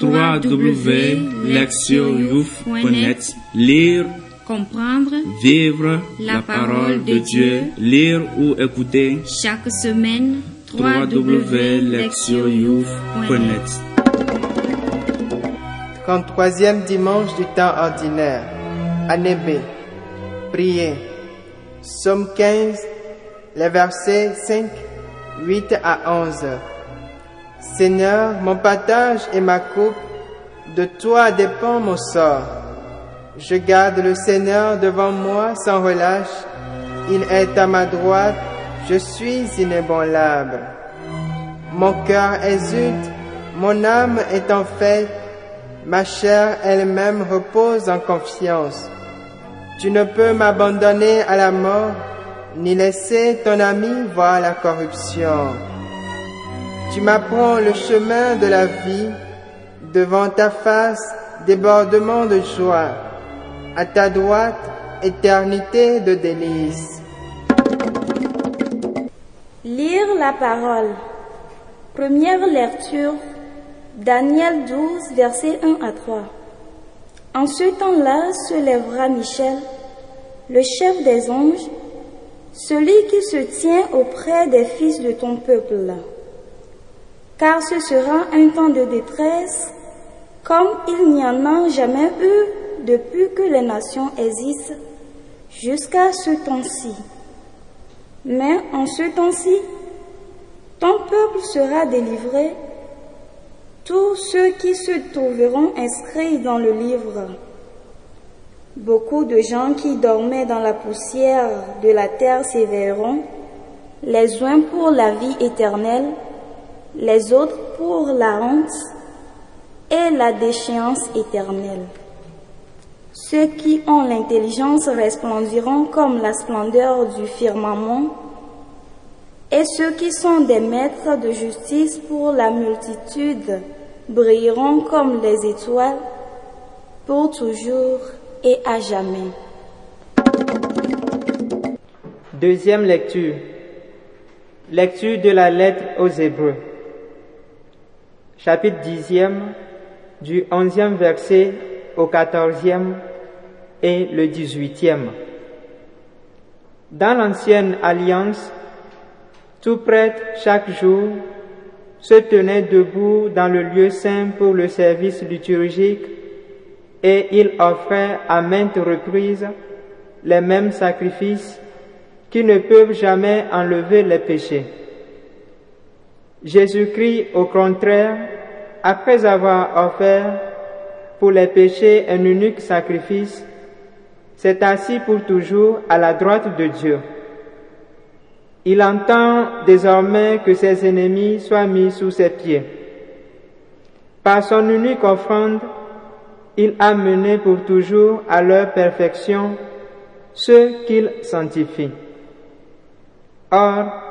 www.lectioyouf.net Lire, comprendre, vivre la parole de Dieu, lire ou écouter chaque semaine www.lectioyouf.net 33e dimanche du temps ordinaire. Année B. Priez. Somme 15, les versets 5, 8 à 11. Seigneur, mon partage et ma coupe, de toi dépend mon sort. Je garde le Seigneur devant moi sans relâche. Il est à ma droite, je suis inébranlable. Mon cœur exulte, mon âme est en fête, ma chair elle-même repose en confiance. Tu ne peux m'abandonner à la mort, ni laisser ton ami voir la corruption. Tu m'apprends le chemin de la vie, devant ta face, débordement de joie, à ta droite, éternité de délices. Lire la parole. Première lecture, Daniel 12, versets 1 à 3. En ce temps-là se lèvera Michel, le chef des anges, celui qui se tient auprès des fils de ton peuple. Car ce sera un temps de détresse comme il n'y en a jamais eu depuis que les nations existent jusqu'à ce temps-ci. Mais en ce temps-ci, ton peuple sera délivré, tous ceux qui se trouveront inscrits dans le livre. Beaucoup de gens qui dormaient dans la poussière de la terre s'éveilleront, les uns pour la vie éternelle, les autres pour la honte et la déchéance éternelle. Ceux qui ont l'intelligence resplendiront comme la splendeur du firmament, et ceux qui sont des maîtres de justice pour la multitude brilleront comme les étoiles pour toujours et à jamais. Deuxième lecture. Lecture de la lettre aux Hébreux. Chapitre dixième, du onzième verset au quatorzième et le dix-huitième. Dans l'ancienne alliance, tout prêtre chaque jour se tenait debout dans le lieu saint pour le service liturgique et il offrait à maintes reprises les mêmes sacrifices qui ne peuvent jamais enlever les péchés. Jésus-Christ, au contraire, après avoir offert pour les péchés un unique sacrifice, s'est assis pour toujours à la droite de Dieu. Il entend désormais que ses ennemis soient mis sous ses pieds. Par son unique offrande, il a mené pour toujours à leur perfection ceux qu'il sanctifie. Or,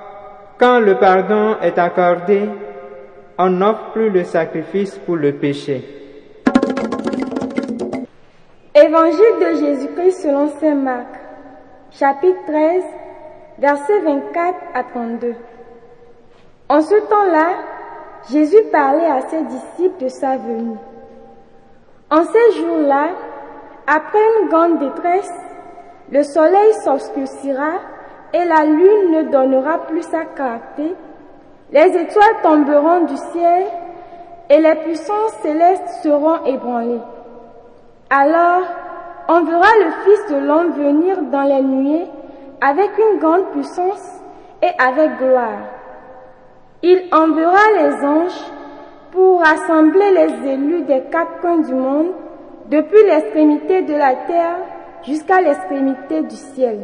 quand le pardon est accordé, on n'offre plus le sacrifice pour le péché. Évangile de Jésus-Christ selon Saint Marc, chapitre 13, versets 24 à 32. En ce temps-là, Jésus parlait à ses disciples de sa venue. En ces jours-là, après une grande détresse, le soleil s'obscurcira et la lune ne donnera plus sa clarté, les étoiles tomberont du ciel et les puissances célestes seront ébranlées. Alors, on verra le Fils de l'homme venir dans les nuées avec une grande puissance et avec gloire. Il enverra les anges pour rassembler les élus des quatre coins du monde, depuis l'extrémité de la terre jusqu'à l'extrémité du ciel.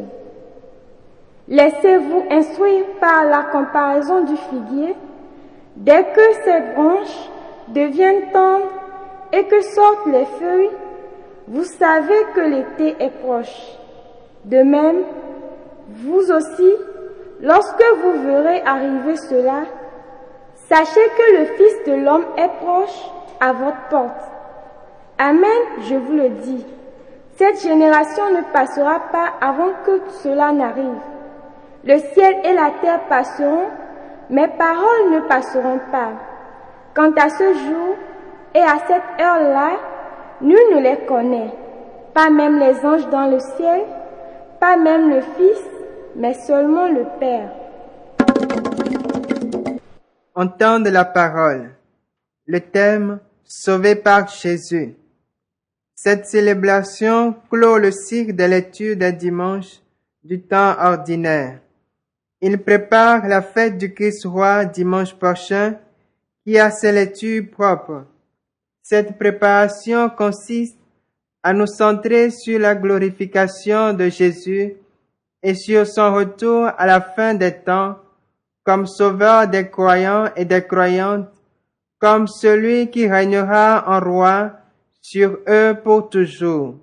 Laissez-vous instruire par la comparaison du figuier. Dès que ses branches deviennent tendres et que sortent les feuilles, vous savez que l'été est proche. De même, vous aussi, lorsque vous verrez arriver cela, sachez que le Fils de l'homme est proche à votre porte. Amen, je vous le dis. Cette génération ne passera pas avant que cela n'arrive. Le ciel et la terre passeront, mes paroles ne passeront pas. Quant à ce jour, Et à cette heure-là, nul ne les connaît, pas même les anges dans le ciel, pas même le Fils, mais seulement le Père. Entendre la parole. Le thème Sauvé par Jésus. Cette célébration clôt le cycle de lecture des dimanches du temps ordinaire. Il prépare la fête du Christ roi dimanche prochain qui a ses lectures propres. Cette préparation consiste à nous centrer sur la glorification de Jésus et sur son retour à la fin des temps comme sauveur des croyants et des croyantes, comme celui qui régnera en roi sur eux pour toujours.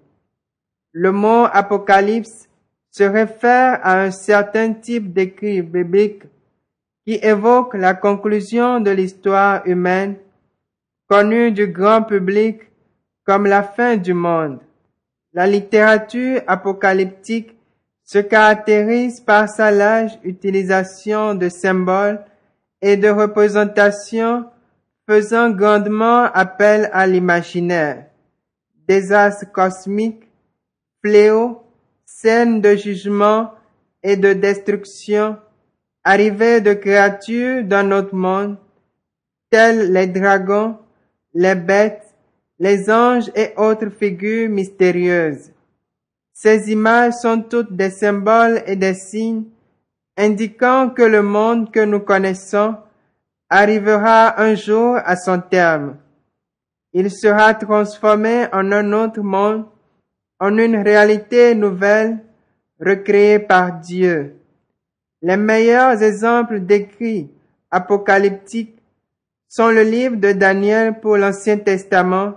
Le mot apocalypse se réfère à un certain type d'écrit biblique qui évoque la conclusion de l'histoire humaine, connue du grand public comme la fin du monde. La littérature apocalyptique se caractérise par sa large utilisation de symboles et de représentations faisant grandement appel à l'imaginaire. Désastres cosmiques, fléaux, scènes de jugement et de destruction, arrivées de créatures d'un autre monde, tels les dragons, les bêtes, les anges et autres figures mystérieuses. Ces images sont toutes des symboles et des signes indiquant que le monde que nous connaissons arrivera un jour à son terme. Il sera transformé en un autre monde, en une réalité nouvelle, recréée par Dieu. Les meilleurs exemples d'écrits apocalyptiques sont le livre de Daniel pour l'Ancien Testament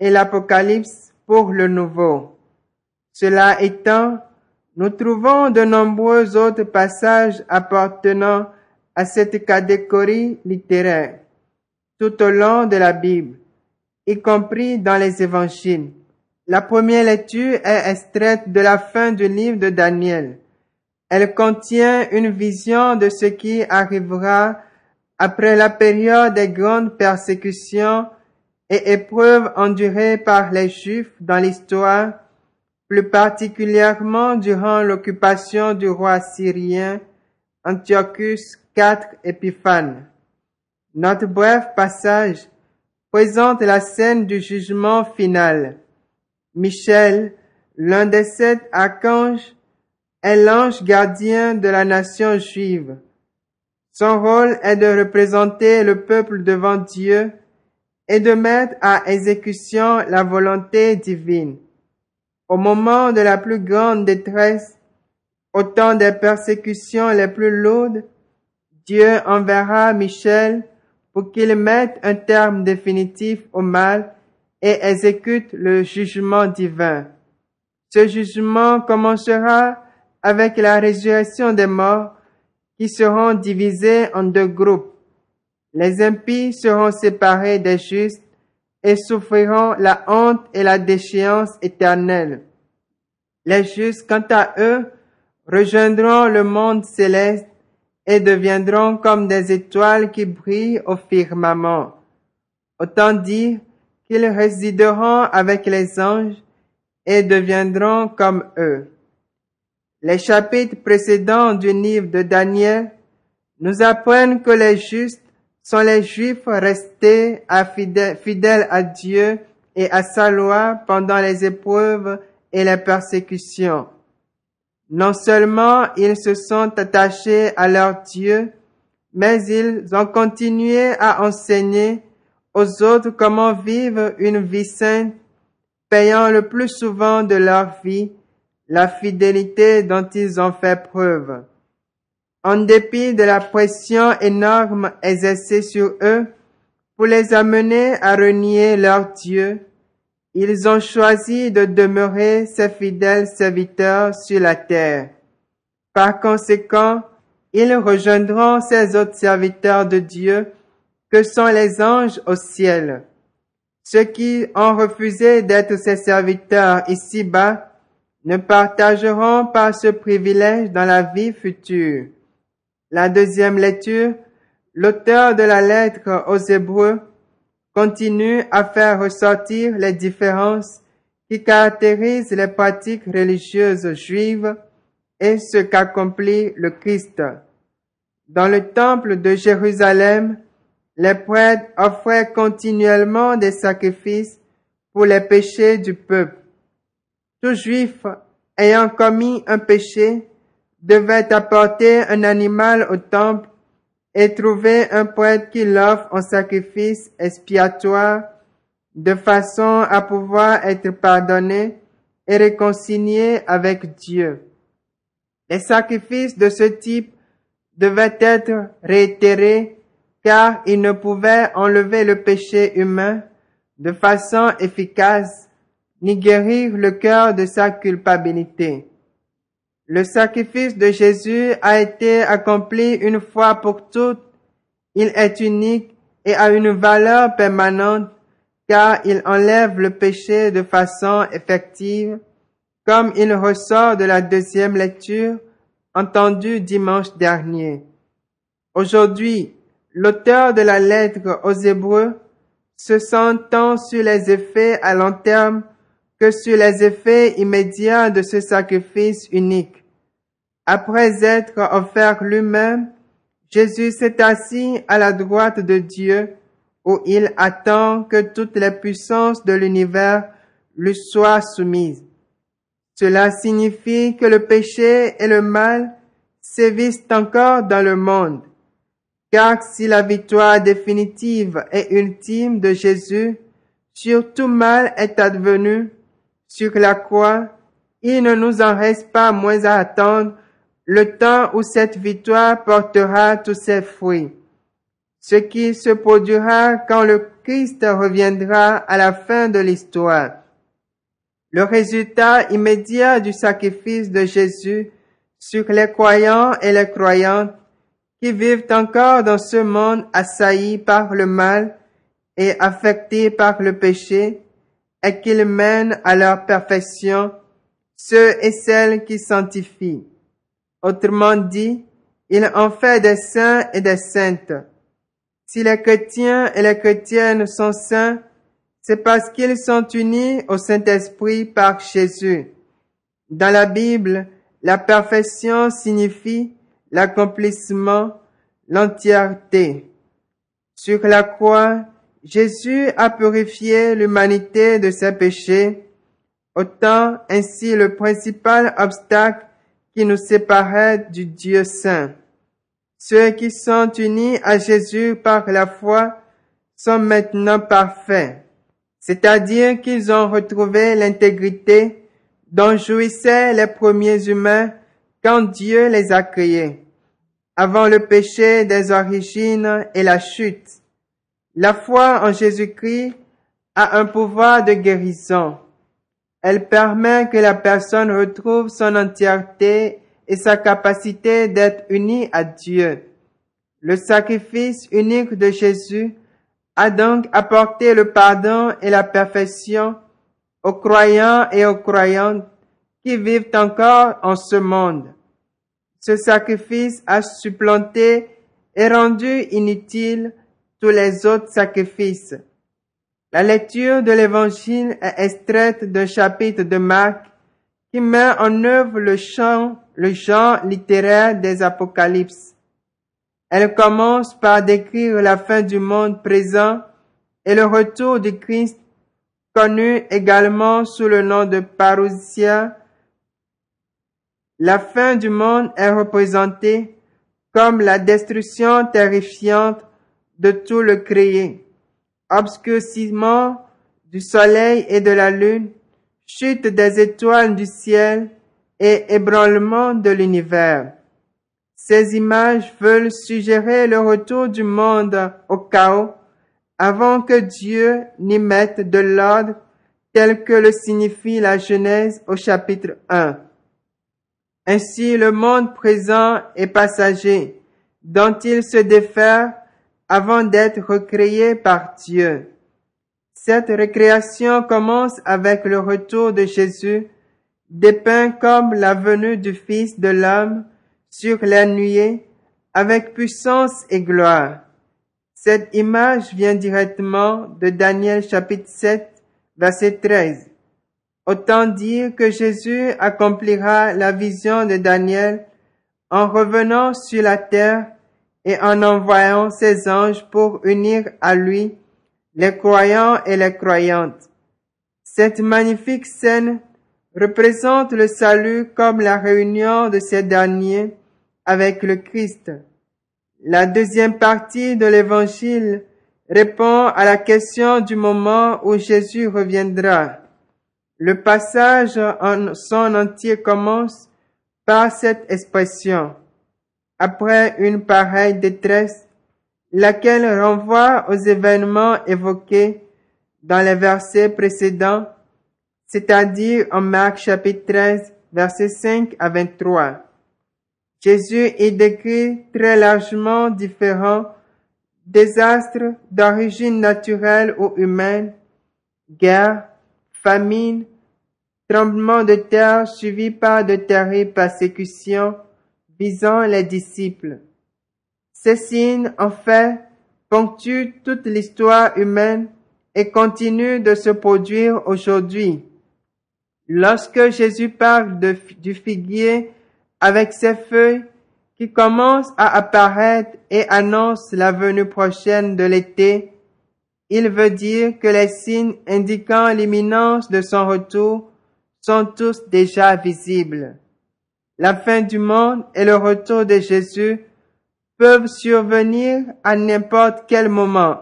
et l'Apocalypse pour le Nouveau. Cela étant, nous trouvons de nombreux autres passages appartenant à cette catégorie littéraire tout au long de la Bible, y compris dans les évangiles. La première lecture est extraite de la fin du livre de Daniel. Elle contient une vision de ce qui arrivera après la période des grandes persécutions et épreuves endurées par les Juifs dans l'histoire plus particulièrement durant l'occupation du roi syrien Antiochus IV Épiphane. Notre bref passage présente la scène du jugement final. Michel, l'un des sept archanges, est l'ange gardien de la nation juive. Son rôle est de représenter le peuple devant Dieu et de mettre à exécution la volonté divine. Au moment de la plus grande détresse, au temps des persécutions les plus lourdes, Dieu enverra Michel pour qu'il mette un terme définitif au mal et exécute le jugement divin. Ce jugement commencera avec la résurrection des morts qui seront divisés en deux groupes. Les impies seront séparés des justes et souffriront la honte et la déchéance éternelle. Les justes, quant à eux, rejoindront le monde céleste et deviendront comme des étoiles qui brillent au firmament. Autant dire qu'ils résideront avec les anges et deviendront comme eux. Les chapitres précédents du livre de Daniel nous apprennent que les justes sont les Juifs restés fidèles à Dieu et à sa loi pendant les épreuves et les persécutions. Non seulement ils se sont attachés à leur Dieu, mais ils ont continué à enseigner autres comment vivre une vie sainte, payant le plus souvent de leur vie la fidélité dont ils ont fait preuve en dépit de la pression énorme exercée sur eux pour les amener à renier leur Dieu, ils ont choisi de demeurer ses fidèles serviteurs sur la terre. Par conséquent, ils rejoindront ces autres serviteurs de Dieu que sont les anges au ciel. Ceux qui ont refusé d'être ses serviteurs ici-bas ne partageront pas ce privilège dans la vie future. La deuxième lecture, l'auteur de la lettre aux Hébreux continue à faire ressortir les différences qui caractérisent les pratiques religieuses juives et ce qu'accomplit le Christ. Dans le temple de Jérusalem, les prêtres offraient continuellement des sacrifices pour les péchés du peuple. Tout juif ayant commis un péché devait apporter un animal au temple et trouver un prêtre qui l'offre en sacrifice expiatoire de façon à pouvoir être pardonné et réconcilié avec Dieu. Les sacrifices de ce type devaient être réitérés car ils ne pouvaient enlever le péché humain de façon efficace ni guérir le cœur de sa culpabilité. Le sacrifice de Jésus a été accompli une fois pour toutes. Il est unique et a une valeur permanente car il enlève le péché de façon effective, comme il ressort de la deuxième lecture entendue dimanche dernier. Aujourd'hui, l'auteur de la lettre aux Hébreux se sent tant sur les effets à long terme que sur les effets immédiats de ce sacrifice unique. Après être offert lui-même, Jésus s'est assis à la droite de Dieu où il attend que toutes les puissances de l'univers lui soient soumises. Cela signifie que le péché et le mal sévissent encore dans le monde. Car si la victoire définitive et ultime de Jésus sur tout mal est advenue sur la croix, il ne nous en reste pas moins à attendre le temps où cette victoire portera tous ses fruits ce qui se produira quand le Christ reviendra à la fin de l'histoire. Le résultat immédiat du sacrifice de Jésus sur les croyants et les croyantes qui vivent encore dans ce monde assailli par le mal et affecté par le péché est qu'il mène à leur perfection ceux et celles qui sanctifient. Autrement dit, il en fait des saints et des saintes. Si les chrétiens et les chrétiennes sont saints, c'est parce qu'ils sont unis au Saint-Esprit par Jésus. Dans la Bible, la perfection signifie l'accomplissement, l'entièreté. Sur la croix, Jésus a purifié l'humanité de ses péchés, autant ainsi le principal obstacle qui nous séparait du Dieu saint. Ceux qui sont unis à Jésus par la foi sont maintenant parfaits, c'est-à-dire qu'ils ont retrouvé l'intégrité dont jouissaient les premiers humains quand Dieu les a créés, avant le péché des origines et la chute. La foi en Jésus-Christ a un pouvoir de guérison. Elle permet que la personne retrouve son entièreté et sa capacité d'être unie à Dieu. Le sacrifice unique de Jésus a donc apporté le pardon et la perfection aux croyants et aux croyantes qui vivent encore en ce monde. Ce sacrifice a supplanté et rendu inutile tous les autres sacrifices. La lecture de l'évangile est extraite d'un chapitre de Marc qui met en œuvre le champ le genre littéraire des Apocalypses. Elle commence par décrire la fin du monde présent et le retour du Christ, connu également sous le nom de parousia. La fin du monde est représentée comme la destruction terrifiante de tout le créé, obscurcissement du soleil et de la lune, chute des étoiles du ciel, et ébranlement de l'univers. Ces images veulent suggérer le retour du monde au chaos avant que Dieu n'y mette de l'ordre tel que le signifie la Genèse au chapitre 1. Ainsi le monde présent est passager, dont il se défère avant d'être recréé par Dieu. Cette récréation commence avec le retour de Jésus dépeint comme la venue du Fils de l'homme sur la nuée avec puissance et gloire. Cette image vient directement de Daniel chapitre 7, verset 13. Autant dire que Jésus accomplira la vision de Daniel en revenant sur la terre et en envoyant ses anges pour unir à lui les croyants et les croyantes. Cette magnifique scène représente le salut comme la réunion de ces derniers avec le Christ. La deuxième partie de l'évangile répond à la question du moment où Jésus reviendra. Le passage en son entier commence par cette expression. Après une pareille détresse, laquelle renvoie aux événements évoqués dans les versets précédents, c'est-à-dire en Marc chapitre 13, versets 5 à 23. Jésus y décrit très largement différents désastres d'origine naturelle ou humaine, guerre, famine, tremblement de terre suivi par de terribles persécutions visant les disciples. Ces signes, en fait, ponctuent toute l'histoire humaine et continuent de se produire aujourd'hui. Lorsque Jésus parle du figuier avec ses feuilles qui commencent à apparaître et annonce la venue prochaine de l'été, il veut dire que les signes indiquant l'imminence de son retour sont tous déjà visibles. La fin du monde et le retour de Jésus peuvent survenir à n'importe quel moment,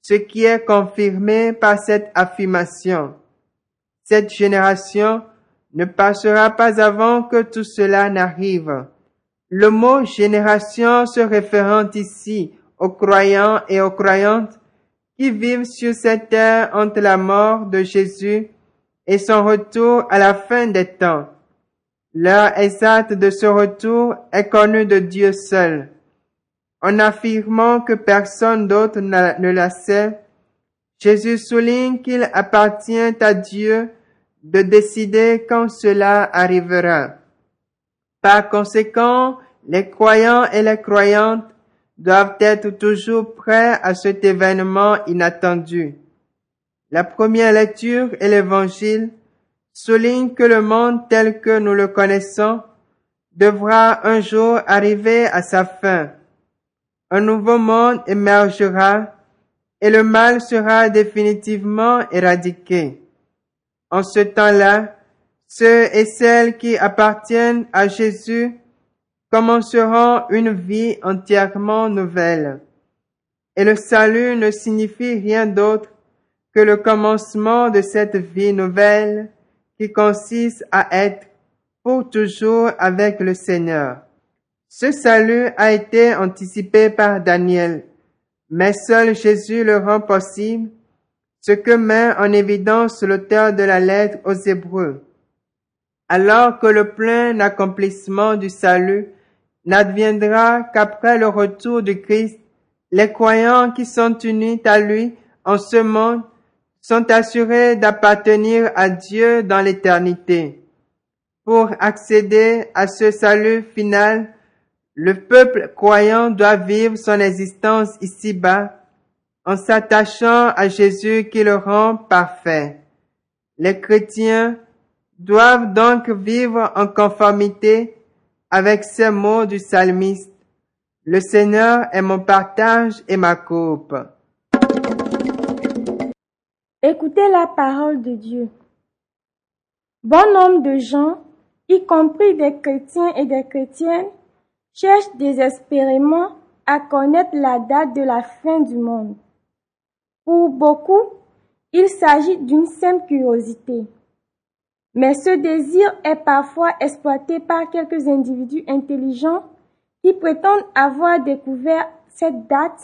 ce qui est confirmé par cette affirmation. Cette génération ne passera pas avant que tout cela n'arrive. Le mot génération se référant ici aux croyants et aux croyantes qui vivent sur cette terre entre la mort de Jésus et son retour à la fin des temps. L'heure exacte de ce retour est connue de Dieu seul. En affirmant que personne d'autre ne la sait, Jésus souligne qu'il appartient à Dieu de décider quand cela arrivera. Par conséquent, les croyants et les croyantes doivent être toujours prêts à cet événement inattendu. La première lecture et l'évangile soulignent que le monde tel que nous le connaissons devra un jour arriver à sa fin. Un nouveau monde émergera et le mal sera définitivement éradiqué. En ce temps-là, ceux et celles qui appartiennent à Jésus commenceront une vie entièrement nouvelle. Et le salut ne signifie rien d'autre que le commencement de cette vie nouvelle qui consiste à être pour toujours avec le Seigneur. Ce salut a été anticipé par Daniel, mais seul Jésus le rend possible ce que met en évidence l'auteur de la lettre aux Hébreux. Alors que le plein accomplissement du salut n'adviendra qu'après le retour de Christ, les croyants qui sont unis à lui en ce monde sont assurés d'appartenir à Dieu dans l'éternité. Pour accéder à ce salut final, le peuple croyant doit vivre son existence ici-bas en s'attachant à Jésus qui le rend parfait. Les chrétiens doivent donc vivre en conformité avec ces mots du psalmiste. Le Seigneur est mon partage et ma coupe. Écoutez la parole de Dieu. Bon nombre de gens, y compris des chrétiens et des chrétiennes, cherchent désespérément à connaître la date de la fin du monde. Pour beaucoup, il s'agit d'une simple curiosité. Mais ce désir est parfois exploité par quelques individus intelligents qui prétendent avoir découvert cette date,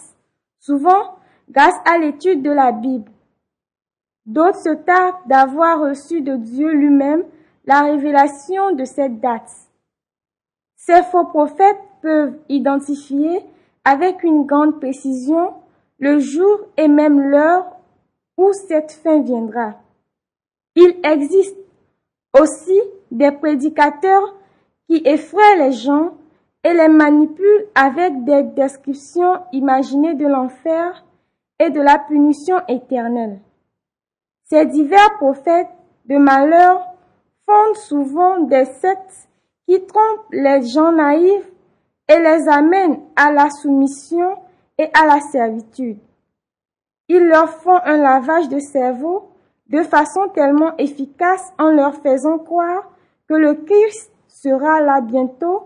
souvent grâce à l'étude de la Bible. D'autres se targuent d'avoir reçu de Dieu lui-même la révélation de cette date. Ces faux prophètes peuvent identifier avec une grande précision le jour et même l'heure où cette fin viendra. Il existe aussi des prédicateurs qui effraient les gens et les manipule avec des descriptions imaginées de l'enfer et de la punition éternelle. Ces divers prophètes de malheur fondent souvent des sectes qui trompent les gens naïfs et les amènent à la soumission et à la servitude. Ils leur font un lavage de cerveau de façon tellement efficace en leur faisant croire que le Christ sera là bientôt,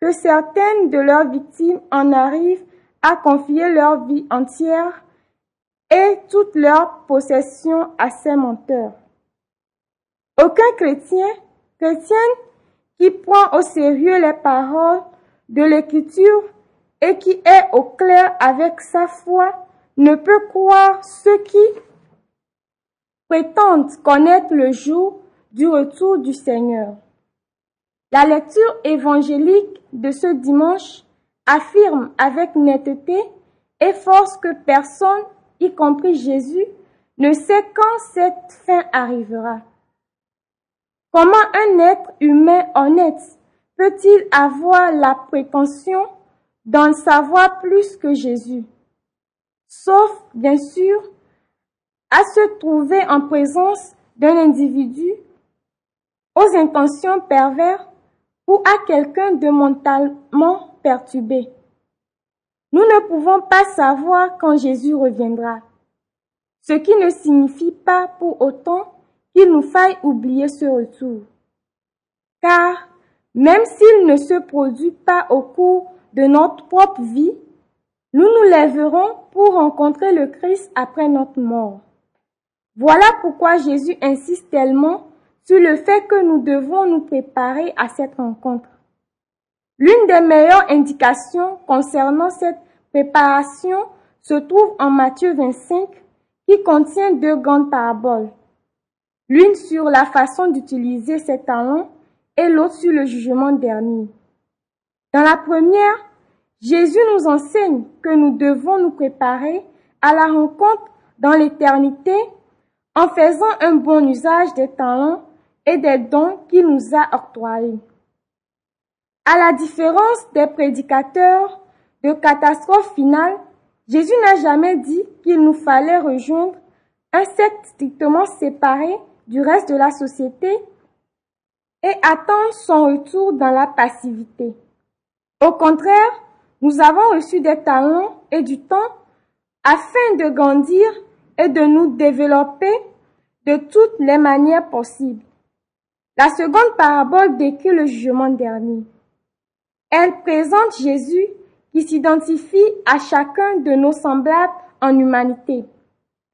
que certaines de leurs victimes en arrivent à confier leur vie entière et toutes leurs possessions à ces menteurs. Aucun chrétien, chrétienne qui prend au sérieux les paroles de l'écriture et qui est au clair avec sa foi ne peut croire ceux qui prétendent connaître le jour du retour du Seigneur. La lecture évangélique de ce dimanche affirme avec netteté et force que personne, y compris Jésus, ne sait quand cette fin arrivera. Comment un être humain honnête peut-il avoir la prétention d'en savoir plus que Jésus? Sauf, bien sûr, à se trouver en présence d'un individu aux intentions perverses ou à quelqu'un de mentalement perturbé. Nous ne pouvons pas savoir quand Jésus reviendra, ce qui ne signifie pas pour autant qu'il nous faille oublier ce retour. Car même s'il ne se produit pas au cours de notre propre vie, nous nous lèverons pour rencontrer le Christ après notre mort. Voilà pourquoi Jésus insiste tellement sur le fait que nous devons nous préparer à cette rencontre. L'une des meilleures indications concernant cette préparation se trouve en Matthieu 25 qui contient deux grandes paraboles. L'une sur la façon d'utiliser ses talents et l'autre sur le jugement dernier. Dans la première, Jésus nous enseigne que nous devons nous préparer à la rencontre dans l'éternité en faisant un bon usage des talents et des dons qu'il nous a octroyés. À la différence des prédicateurs de catastrophe finale, Jésus n'a jamais dit qu'il nous fallait rejoindre un secte strictement séparé du reste de la société et attendre son retour dans la passivité. Au contraire, nous avons reçu des talents et du temps afin de grandir et de nous développer de toutes les manières possibles. La seconde parabole décrit le jugement dernier. Elle présente Jésus qui s'identifie à chacun de nos semblables en humanité,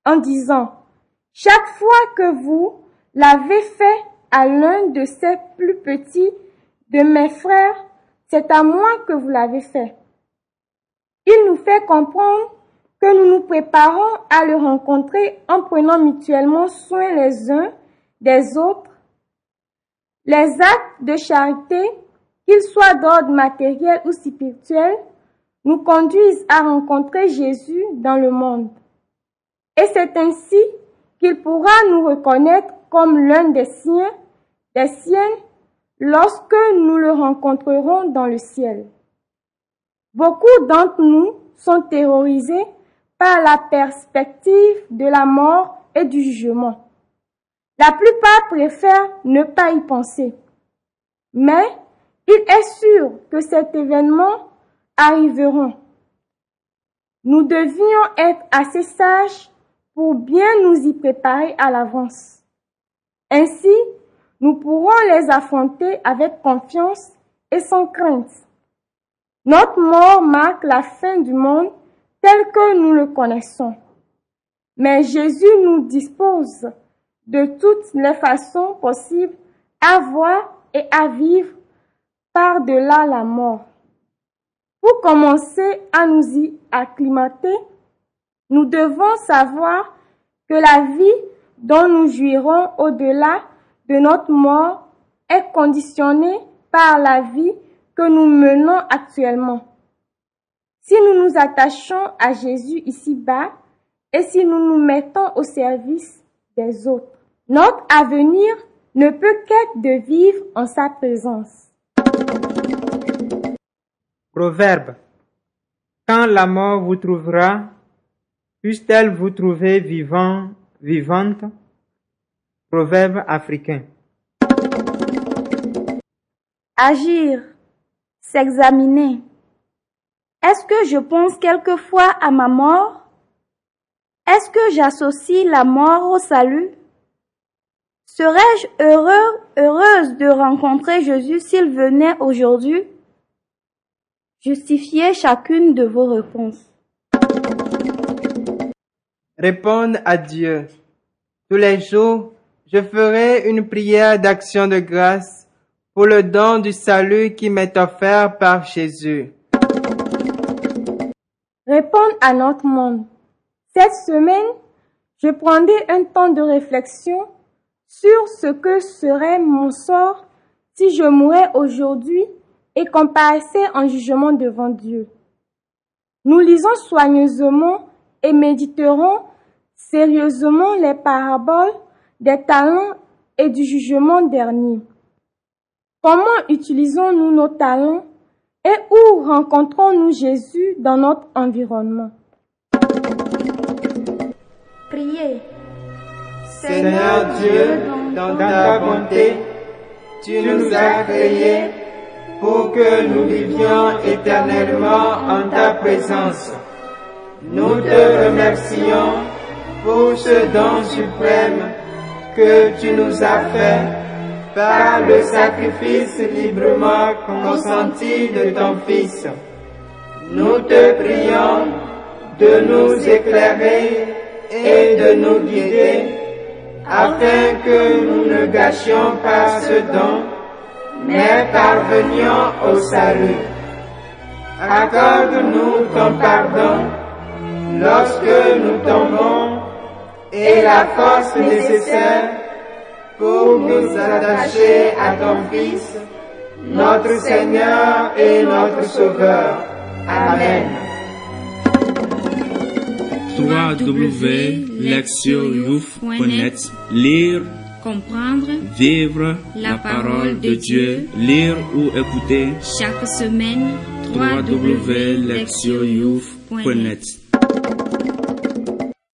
en disant, chaque fois que vous l'avez fait à l'un de ces plus petits de mes frères, c'est à moi que vous l'avez fait. Il nous fait comprendre que nous nous préparons à le rencontrer en prenant mutuellement soin les uns des autres. Les actes de charité, qu'ils soient d'ordre matériel ou spirituel, nous conduisent à rencontrer Jésus dans le monde. Et c'est ainsi qu'il pourra nous reconnaître comme l'un des siens, des siennes, lorsque nous le rencontrerons dans le ciel. Beaucoup d'entre nous sont terrorisés par la perspective de la mort et du jugement. La plupart préfèrent ne pas y penser. Mais il est sûr que cet événement arriveront. Nous devions être assez sages pour bien nous y préparer à l'avance. Ainsi, nous pourrons les affronter avec confiance et sans crainte. Notre mort marque la fin du monde tel que nous le connaissons. Mais Jésus nous dispose de toutes les façons possibles à voir et à vivre par-delà la mort. Pour commencer à nous y acclimater, nous devons savoir que la vie dont nous jouirons au-delà de notre mort est conditionnée par la vie que nous menons actuellement. Si nous nous attachons à Jésus ici-bas et si nous nous mettons au service des autres, notre avenir ne peut qu'être de vivre en sa présence. Proverbe. Quand la mort vous trouvera, puisse-t-elle vous trouver vivant, vivante? Proverbe africain. Agir, s'examiner. Est-ce que je pense quelquefois à ma mort? Est-ce que j'associe la mort au salut? Serais-je heureux, heureuse de rencontrer Jésus s'il venait aujourd'hui? Justifiez chacune de vos réponses. Répondre à Dieu. Tous les jours, je ferai une prière d'action de grâce pour le don du salut qui m'est offert par Jésus. Répondre à notre monde. Cette semaine, je prendrai un temps de réflexion sur ce que serait mon sort si je mourais aujourd'hui et comparaissais en jugement devant Dieu. Nous lisons soigneusement et méditerons sérieusement les paraboles des talents et du jugement dernier. Comment utilisons-nous nos talents et où rencontrons-nous Jésus dans notre environnement? Priez. Seigneur Dieu, dans ta bonté, tu nous as créés pour que nous vivions éternellement en ta présence. Nous te remercions pour ce don suprême que tu nous as fait par le sacrifice librement consenti de ton Fils. Nous te prions de nous éclairer et de nous guider afin que nous ne gâchions pas ce don, mais parvenions au salut. Accorde-nous ton pardon lorsque nous tombons et la force nécessaire pour nous attacher à ton Fils, notre Seigneur et notre Sauveur. Amen. www.lectioyouf.net Lire, Comprendre vivre la parole de Dieu, lire ou écouter. Chaque semaine www.lectioyouf.net